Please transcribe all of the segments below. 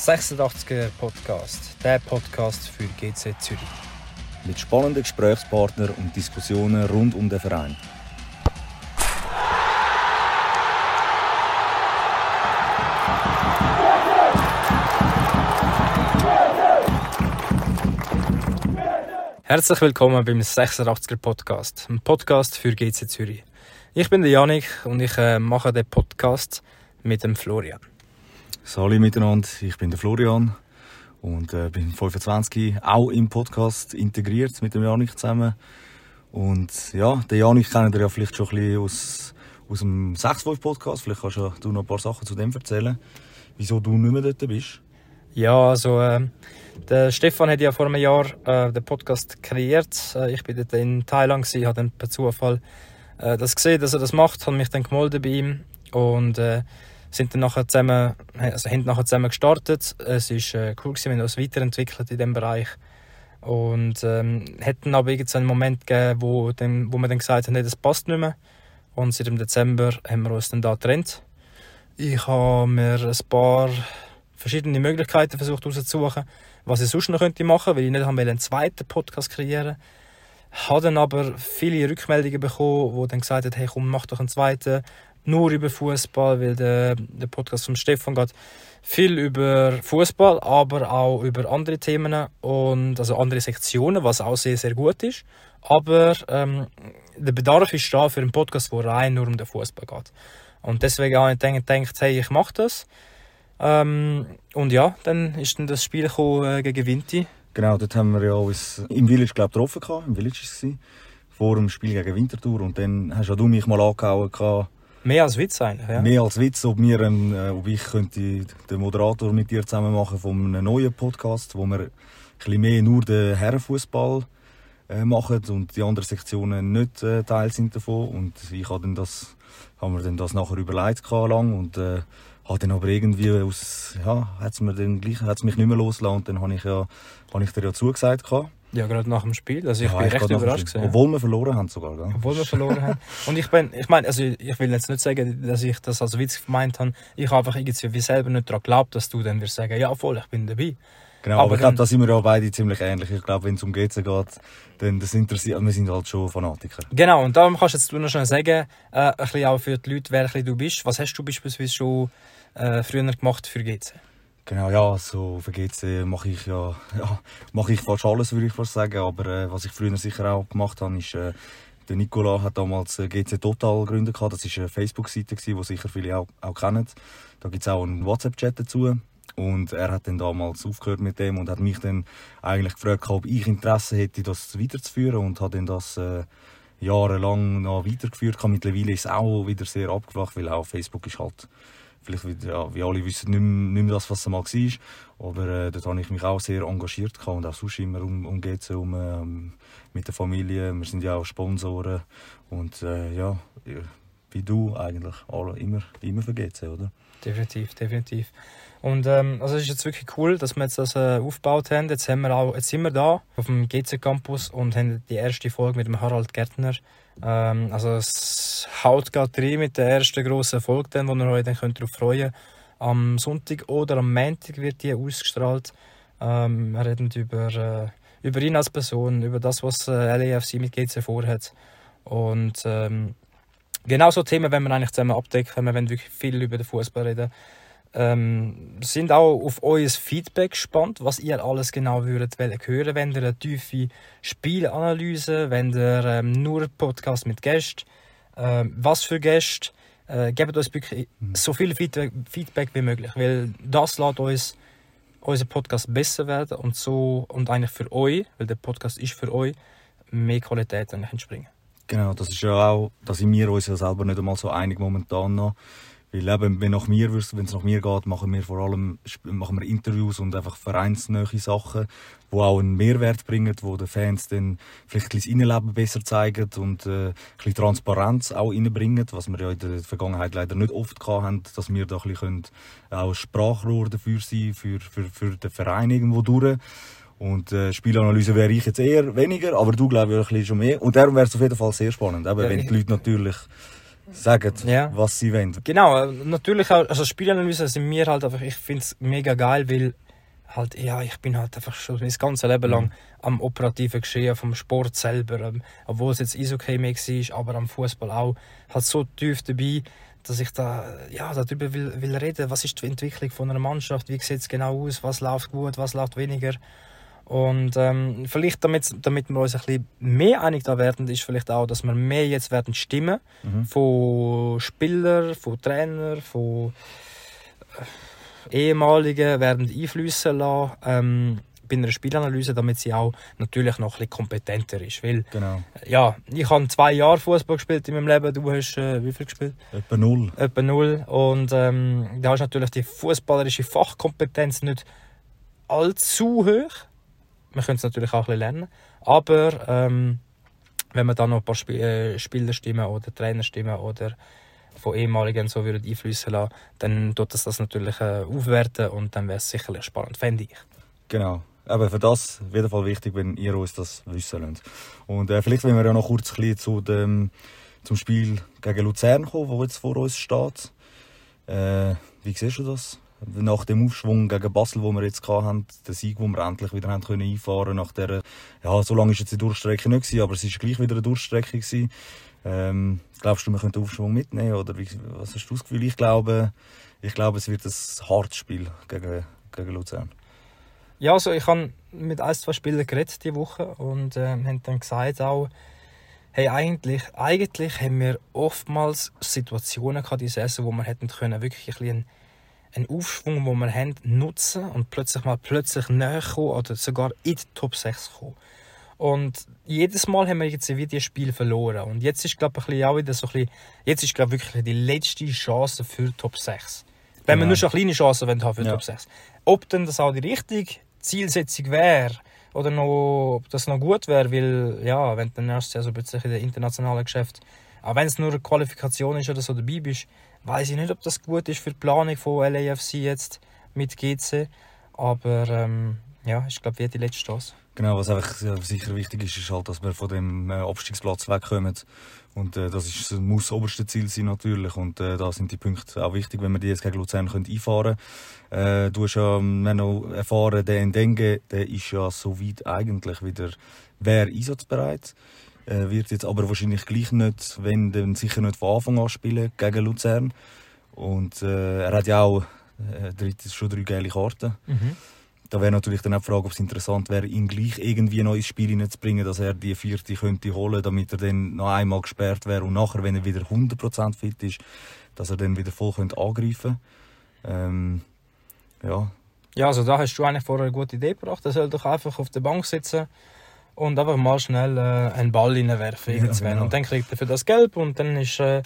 86er Podcast, der Podcast für GC Zürich. Mit spannenden Gesprächspartnern und Diskussionen rund um den Verein. Herzlich willkommen beim 86er Podcast, ein Podcast für GC Zürich. Ich bin der Janik und ich äh, mache den Podcast mit dem Florian. Salut miteinander, ich bin der Florian und äh, bin 25, auch im Podcast integriert mit dem Janik zusammen. Und ja, den Janik kennt ihr ja vielleicht schon ein bisschen aus, aus dem 6 Podcast. Vielleicht kannst du noch ein paar Sachen zu dem erzählen, wieso du nicht mehr dort bist. Ja, also äh, der Stefan hat ja vor einem Jahr äh, den Podcast kreiert. Äh, ich bin dort in Thailand gewesen, habe dann per Zufall äh, das gesehen, dass er das macht, habe mich dann gemeldet bei ihm und äh, sind dann nachher zusammen, also haben nachher zusammen gestartet. Es ist äh, cool gewesen, wir uns weiterentwickelt in diesem Bereich und ähm, hätten aber irgendeinen Moment gegeben, wo, dann, wo wir dann gesagt haben, nee, das passt nicht mehr. Und seit dem Dezember haben wir uns dann da getrennt. Ich habe mir ein paar verschiedene Möglichkeiten versucht herauszusuchen, was ich sonst noch könnte machen, weil ich nicht einen zweiten Podcast kreieren habe dann aber viele Rückmeldungen bekommen, wo dann gesagt haben, hey komm, mach doch einen zweiten, nur über Fußball, weil der, der Podcast von Stefan geht viel über Fußball, aber auch über andere Themen und also andere Sektionen, was auch sehr sehr gut ist. Aber ähm, der Bedarf ist da für einen Podcast, der rein nur um den Fußball geht. Und deswegen habe ich gedacht, hey, ich mache das. Ähm, und ja, dann ist dann das Spiel gekommen, äh, gegen Vinti. Genau, dort haben wir ja uns im Village glaub, getroffen. Im Village war es. Vor dem Spiel gegen Winterthur. Und dann hast ja du mich mal angehauen. Gehabt, Mehr als Witz eigentlich, ja. Mehr als Witz, ob, wir, äh, ob ich könnte den Moderator mit dir zusammen machen von einem neuen Podcast, wo wir ein bisschen mehr nur den Herrenfußball äh, machen und die anderen Sektionen nicht äh, Teil sind davon. Und ich habe dann das, haben wir dann das nachher überlegt lang und äh, habe dann aber irgendwie aus, ja, hat's mir dann gleich, hat's mich nicht mehr losgelassen und dann habe ich ja, habe ich dir ja zugesagt gehabt. Ja, gerade nach dem Spiel. Also ich ja, bin ich recht überrascht gewesen. Obwohl wir verloren haben sogar. Gell? Obwohl wir verloren haben. Und ich bin, ich meine, also ich will jetzt nicht sagen, dass ich das als Witz gemeint habe. Ich habe einfach irgendwie wie selber nicht daran geglaubt, dass du dann wirst sagen, ja voll, ich bin dabei. Genau, aber, aber ich glaube, da sind wir ja beide ziemlich ähnlich. Ich glaube, wenn es um GC geht, dann das interessiert, wir sind halt schon Fanatiker. Genau, und darum kannst jetzt du noch schnell sagen, äh, ein bisschen auch für die Leute, wer du bist. Was hast du beispielsweise schon äh, früher gemacht für GC? Genau, ja, so für GC mache ich ja, ja mache ich fast alles, würde ich fast sagen. Aber äh, was ich früher sicher auch gemacht habe, ist, äh, der Nicola hat damals äh, GC Total gegründet. Das war eine Facebook-Seite, die sicher viele auch, auch kennen. Da gibt es auch einen WhatsApp-Chat dazu. Und er hat dann damals aufgehört mit dem und hat mich dann eigentlich gefragt, ob ich Interesse hätte, das weiterzuführen. Und hat dann das äh, jahrelang noch weitergeführt. Mittlerweile ist es auch wieder sehr abgeflacht, weil auch Facebook ist halt vielleicht wieder, ja, wie alle wissen, nicht mehr, nicht mehr das, was es mal war. Aber äh, dort habe ich mich auch sehr engagiert und auch sonst immer um, um GC um, ähm, mit der Familie. Wir sind ja auch Sponsoren und äh, ja, wie du eigentlich, alle immer, immer für GC, oder? Definitiv, definitiv. Und ähm, also es ist jetzt wirklich cool, dass wir jetzt das äh, aufgebaut haben. Jetzt, haben wir auch, jetzt sind wir da auf dem GC Campus und haben die erste Folge mit dem Harald Gärtner ähm, also es haut gerade rein mit der ersten grossen dann, wo ihr euch dann könnt darauf freuen Am Sonntag oder am Montag wird die ausgestrahlt. Ähm, wir reden über, äh, über ihn als Person, über das, was äh, LAFC mit GC vorhat. Und ähm, genau so Themen wenn wir eigentlich zusammen abdecken, wir wollen wirklich viel über den Fußball reden. Ähm, sind auch auf euer Feedback gespannt, was ihr alles genau würdet hören, wenn ihr eine tiefe Spielanalyse, wenn ihr ähm, nur Podcast mit Gästen, ähm, was für Gäste, äh, gebt uns wirklich mhm. so viel Feedback, Feedback wie möglich, weil das lässt uns unser Podcast besser werden und so und eigentlich für euch, weil der Podcast ist für euch, mehr Qualität eigentlich entspringen. Genau, das ist ja auch, da sind wir uns ja selber nicht einmal so einig momentan noch weil eben, wenn nach mir wenn es nach mir geht, machen wir vor allem machen wir Interviews und einfach vereinsnähe Sachen, die auch einen Mehrwert bringen, wo den Fans dann vielleicht das Innenleben besser zeigen und äh, ein bisschen Transparenz auch reinbringen, was wir ja in der Vergangenheit leider nicht oft hatten, dass wir da ein bisschen auch Sprachrohr dafür sein für, für, für den Verein irgendwo durch. Und äh, Spielanalyse wäre ich jetzt eher weniger, aber du glaube ich ein bisschen schon mehr. Und darum wäre es auf jeden Fall sehr spannend, eben, wenn die Leute natürlich sagen, Ja. was sie wollen. Genau, äh, natürlich auch, also Spielanalyse sind mir halt einfach, ich finde es mega geil, weil halt, ja, ich bin halt einfach schon mein ganzes Leben lang am operativen Geschehen vom Sport selber, ähm, obwohl es jetzt Eishockey mehr war, aber am Fußball auch, halt so tief dabei, dass ich da, ja, darüber will, will reden, was ist die Entwicklung von einer Mannschaft, wie sieht es genau aus, was läuft gut, was läuft weniger. Und ähm, vielleicht, damit, damit wir uns ein bisschen mehr einig da werden, ist vielleicht auch, dass wir mehr jetzt werden stimmen Mhm. von Spielern, von Trainern, von äh, ehemaligen werden einflüssen lassen ähm, bei einer Spielanalyse, damit sie auch natürlich noch ein bisschen kompetenter ist. Weil, Genau. äh, ja, ich habe zwei Jahre Fußball gespielt in meinem Leben, du hast äh, wie viel gespielt? Etwa null. Etwa null. Und ähm, da ist natürlich die fußballerische Fachkompetenz nicht allzu hoch. Man könnte es natürlich auch ein bisschen lernen. Aber ähm, wenn man dann noch ein paar Sp äh, Spielerstimmen oder Trainerstimmen oder von ehemaligen so würde einflüssen lassen, dann tut das das natürlich äh, aufwerten und dann wäre es sicherlich spannend, fände ich. Genau. Aber für das auf jeden Fall wichtig, wenn ihr uns das wissen lasst. Und äh, vielleicht wollen wir ja noch kurz ein bisschen zu dem, zum Spiel gegen Luzern kommen, wo jetzt vor uns steht. Äh, wie siehst du das? Nach dem Aufschwung gegen Basel, wo wir jetzt hatten, der Sieg, den wir endlich wieder haben können einfahren nach der, ja, so lange ist jetzt die Durchstrecke nicht gewesen, aber es ist gleich wieder eine Durchstrecke gewesen. Ähm, glaubst du, wir können den Aufschwung mitnehmen oder wie, was hast du das Gefühl? Ich glaube, ich glaube, es wird ein hartes Spiel gegen, gegen Luzern. Ja, also ich habe mit ein, zwei Spielern geredet diese Woche und äh, haben dann gesagt auch, hey, eigentlich, eigentlich haben wir oftmals Situationen gehabt, diese Saison, wo wir hätten können, wirklich ein bisschen einen Aufschwung, den wir haben, nutzen und plötzlich mal plötzlich näher kommen oder sogar in die Top 6 kommen. Und jedes Mal haben wir jetzt wie dieses Spiel verloren. Und jetzt ist, glaube ich, auch wieder so ein bisschen, jetzt ist, glaube ich, wirklich die letzte Chance für Top 6. Wenn wir Genau. nur schon kleine Chancen wollen haben für Ja. Top 6. Ob denn das auch die richtige Zielsetzung wäre oder noch, ob das noch gut wäre, weil ja, wenn du dann erst also plötzlich in den internationalen Geschäft, auch wenn es nur eine Qualifikation ist oder so dabei bist, weiß ich nicht, ob das gut ist für die Planung von LAFC jetzt mit GC. Aber ähm, ja, ich glaube, wir die letzte Chance. Genau, was einfach sicher wichtig ist, ist halt, dass wir von dem äh, Abstiegsplatz wegkommen. Und äh, das ist, muss das oberste Ziel sein natürlich. Und äh, da sind die Punkte auch wichtig, wenn wir die jetzt gegen Luzern können einfahren können. Äh, du hast ja ähm, wir haben noch erfahren, der Ndenge, der ist ja soweit eigentlich wieder wäre einsatzbereit. Äh, wird jetzt aber wahrscheinlich gleich nicht, wenn dann sicher nicht von Anfang an spielen gegen Luzern. Und äh, er hat ja auch äh, drittes, schon drei gelbe Karten. Da wäre natürlich dann auch die Frage, ob es interessant wäre, ihn gleich irgendwie noch ins Spiel hineinzubringen, dass er die vierte könnte holen, damit er dann noch einmal gesperrt wäre und nachher, wenn er wieder 100% fit ist, dass er dann wieder voll könnte angreifen ähm, Ja, Ja, also da hast du eigentlich vorher eine gute Idee gebracht. Er soll doch einfach auf der Bank sitzen und einfach mal schnell äh, einen Ball reinwerfen. Ja, genau. Und dann kriegt er für das Gelb und dann ist, äh,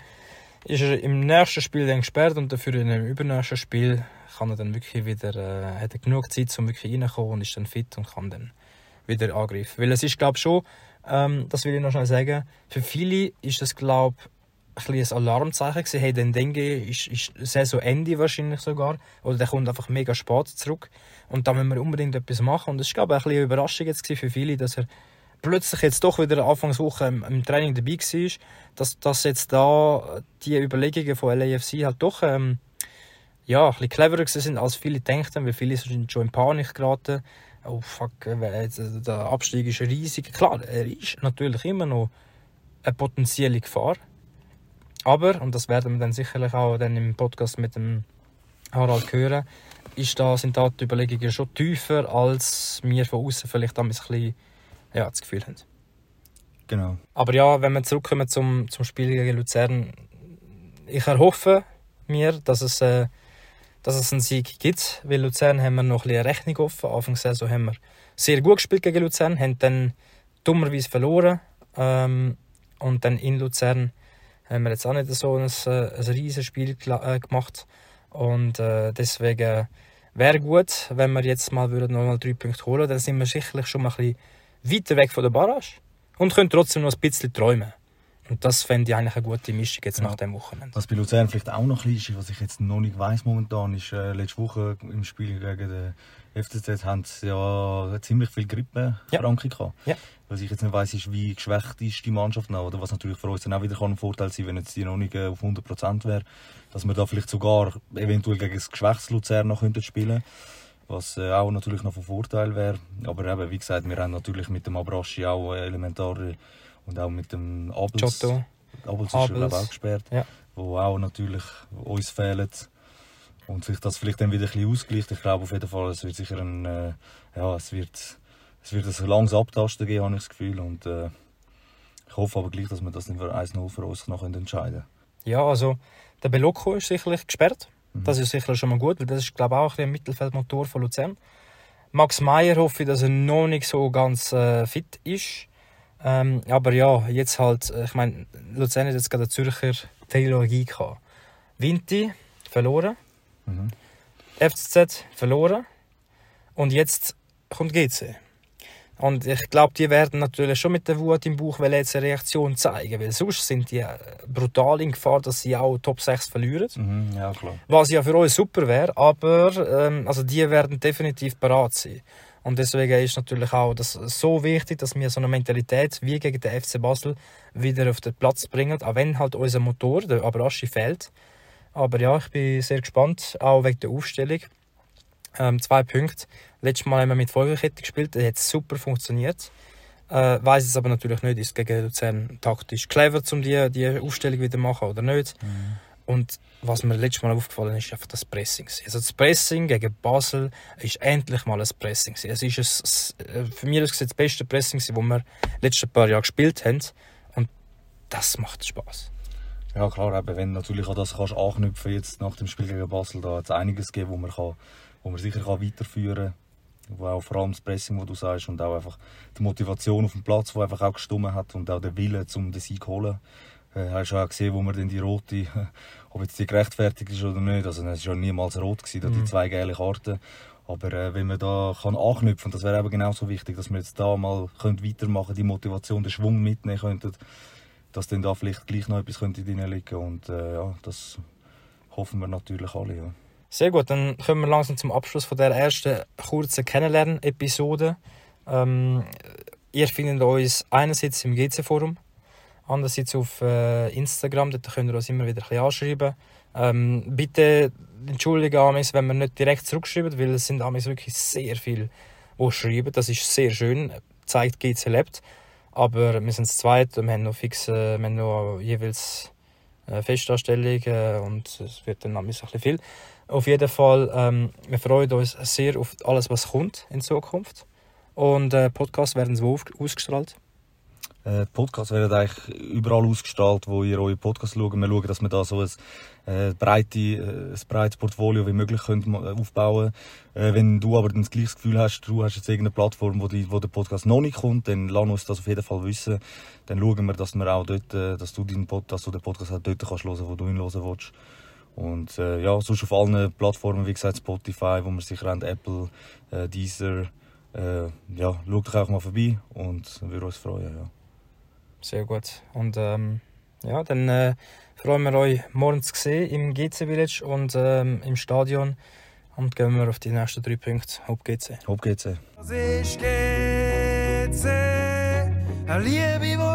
ist er im nächsten Spiel dann gesperrt und dafür in einem übernächsten Spiel kann er dann wirklich wieder, äh, hat er genug Zeit, um wirklich reinzukommen und ist dann fit und kann dann wieder angreifen. Weil es ist, glaube ich, schon, ähm, das will ich noch schnell sagen, für viele ist das, glaube ich, ein ein Alarmzeichen gewesen. Hey, den Dengue ist, ist Saisonende wahrscheinlich sogar. Oder der kommt einfach mega spät zurück. Und da müssen wir unbedingt etwas machen. Und es war, glaube ich, ein eine Überraschung jetzt für viele, dass er plötzlich jetzt doch wieder Anfangswoche im, im Training dabei war. Dass, dass jetzt da die Überlegungen von LAFC halt doch ähm, ja, ein bisschen cleverer sind, als viele denken, weil viele sind schon in Panik geraten. Oh fuck, äh, äh, der Abstieg ist riesig. Klar, er ist natürlich immer noch eine potenzielle Gefahr. Aber, und das werden wir dann sicherlich auch dann im Podcast mit dem Harald hören, ist da, sind da die Überlegungen schon tiefer, als wir von außen vielleicht ein bisschen ja, das Gefühl haben. genau. Aber ja, wenn wir zurückkommen zum, zum Spiel gegen Luzern, ich erhoffe mir, dass es, äh, dass es einen Sieg gibt, weil Luzern haben wir noch ein bisschen Rechnung offen. Anfang der Saison haben wir sehr gut gespielt gegen Luzern, haben dann dummerweise verloren ähm, und dann in Luzern haben wir jetzt auch nicht so ein, äh, ein riesiges Spiel äh, gemacht und äh, deswegen wäre gut, wenn wir jetzt mal würden noch mal drei Punkte holen, dann sind wir sicherlich schon mal ein bisschen weiter weg von der Barrage und können trotzdem noch ein bisschen träumen. Und das fände ich eigentlich eine gute Mischung jetzt Ja. nach dem Wochenende. Was bei Luzern vielleicht auch noch ein ist, was ich jetzt noch nicht weiss momentan, ist, äh, letzte Woche im Spiel gegen den FCZ haben sie ja ziemlich viel Grippeerkrankung gehabt. Ja. Was ich jetzt nicht weiss, ist, wie geschwächt ist die Mannschaft noch, oder was natürlich für uns dann auch wieder kann ein Vorteil sein wenn jetzt die noch nicht äh, auf 100% wäre, dass wir da vielleicht sogar eventuell gegen das geschwächtes Luzern noch könnten spielen was äh, auch natürlich noch von Vorteil wäre. Aber eben, wie gesagt, wir haben natürlich mit dem Abraschi auch äh, elementare und auch mit dem Abels. Giotto. Abels ist ja, auch gesperrt. Ja. Wo auch natürlich uns fehlen. Und sich das vielleicht dann wieder ein bisschen ausgleicht. Ich glaube auf jeden Fall, es wird sicher ein, äh, ja, es wird, es wird ein langes Abtasten geben, habe ich das Gefühl. Und äh, ich hoffe aber gleich, dass wir das dann für 1-0 für uns noch entscheiden können. Ja, also der Belocco ist sicherlich gesperrt. Mhm. Das ist sicher schon mal gut, weil das ist glaube ich auch ein ein Mittelfeldmotor von Luzern. Max Meyer hoffe ich, dass er noch nicht so ganz äh, fit ist. Ähm, aber ja, jetzt halt, ich meine, Luzern hat jetzt gerade eine Zürcher Trilogie gehabt. Vinti verloren, Mhm. FCZ verloren und jetzt kommt GC. Und ich glaube, die werden natürlich schon mit der Wut im Bauch jetzt eine Reaktion zeigen, weil sonst sind die äh, brutal in Gefahr, dass sie auch Top 6 verlieren. Mhm, ja, klar. Was ja für uns super wäre, aber ähm, also die werden definitiv bereit sein. Und deswegen ist natürlich auch das so wichtig, dass wir so eine Mentalität wie gegen den FC Basel wieder auf den Platz bringen, auch wenn halt unser Motor, der Abraschi, fehlt. Aber ja, ich bin sehr gespannt, auch wegen der Aufstellung. Ähm, zwei Punkte. Letztes Mal haben wir mit Folgekette gespielt, das hat super funktioniert. Äh, weiß es aber natürlich nicht, ist gegen Luzern taktisch clever, um die, die Aufstellung wieder zu machen oder nicht. Und was mir letztes Mal aufgefallen ist, ist einfach das Pressing. Also das Pressing gegen Basel ist endlich mal ein Pressing. Es ist ein, äh, für mich ist das beste Pressing, das wir letzten paar Jahren gespielt haben. Und das macht Spaß. Ja klar, eben, wenn natürlich an das kannst anknüpfen jetzt nach dem Spiel gegen Basel, da hat es einiges gegeben, wo man, kann, wo man sicher kann weiterführen kann. Wo auch vor allem das Pressing, wo du sagst, und auch einfach die Motivation auf dem Platz, wo einfach auch gestummen hat und auch der Wille, um den Sieg zu holen. Äh, hast du auch gesehen, wo man dann die rote, ob jetzt die gerechtfertigt ist oder nicht, also es war ja niemals rot, gewesen, da die Mhm. zwei gelbe Karten. Aber äh, wenn man da kann anknüpfen, das wäre eben genauso wichtig, dass wir jetzt da mal können weitermachen die Motivation, den Schwung mitnehmen könnten, dass dann da vielleicht gleich noch etwas könnte drin liegen und äh, ja, das hoffen wir natürlich alle. Ja. Sehr gut, dann kommen wir langsam zum Abschluss von der ersten kurzen Kennenlernen-Episode. Ähm, ihr findet uns einerseits im GC-Forum, andererseits auf äh, Instagram, dort könnt ihr uns immer wieder ein anschreiben. Ähm, bitte entschuldigen Amis, wenn wir nicht direkt zurückschreiben, weil es sind Amis wirklich sehr viel, die schreiben. Das ist sehr schön, zeigt GC lebt. Aber wir sind zu zweit und wir haben noch fix, äh, wir haben noch jeweils äh, Festanstellung äh, und es wird dann Amis ein bisschen viel. Auf jeden Fall, ähm, wir freuen uns sehr auf alles, was kommt in Zukunft. Und äh, Podcasts werden so ausgestrahlt. Äh, Podcasts werden eigentlich überall ausgestrahlt, wo ihr eure Podcasts schaut. Wir schauen, dass wir da so ein, äh, breite, äh, ein breites Portfolio wie möglich könnt, ma- aufbauen äh, Wenn du aber dann das gleiche Gefühl hast, du hast jetzt irgendeine Plattform, wo, die, wo der Podcast noch nicht kommt, dann lass uns das auf jeden Fall wissen. Dann schauen wir, dass, wir auch dort, äh, dass du deinen Pod, dass du den Podcast auch dort kannst hören, wo du ihn hören willst. Und äh, ja, sonst auf allen Plattformen, wie gesagt, Spotify, wo wir sicher haben, Apple, äh, Deezer. Äh, ja, schau doch auch mal vorbei und wir uns freuen. Ja. Sehr gut. Und ähm, ja, dann äh, freuen wir euch morgen zu sehen im GC Village und ähm, im Stadion. Und gehen wir auf die nächsten drei Punkte. Hopp GC. Hopp geht's. Das ist GC, Liebe,